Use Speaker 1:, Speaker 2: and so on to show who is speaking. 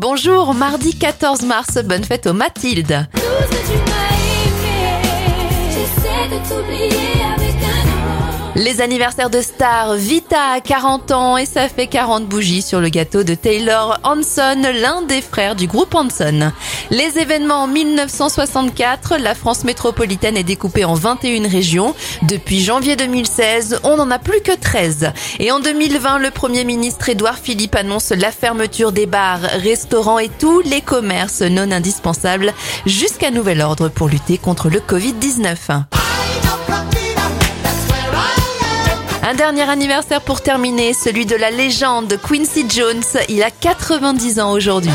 Speaker 1: Bonjour, mardi 14 mars, bonne fête aux Mathilde. Les anniversaires de stars, Vita a 40 ans et ça fait 40 bougies sur le gâteau de Taylor Hanson, l'un des frères du groupe Hanson. Les événements en 1964, la France métropolitaine est découpée en 21 régions. Depuis janvier 2016, on n'en a plus que 13. Et en 2020, le Premier ministre Édouard Philippe annonce la fermeture des bars, restaurants et tous les commerces non indispensables jusqu'à nouvel ordre pour lutter contre le Covid-19. Un dernier anniversaire pour terminer, celui de la légende Quincy Jones. Il a 90 ans aujourd'hui.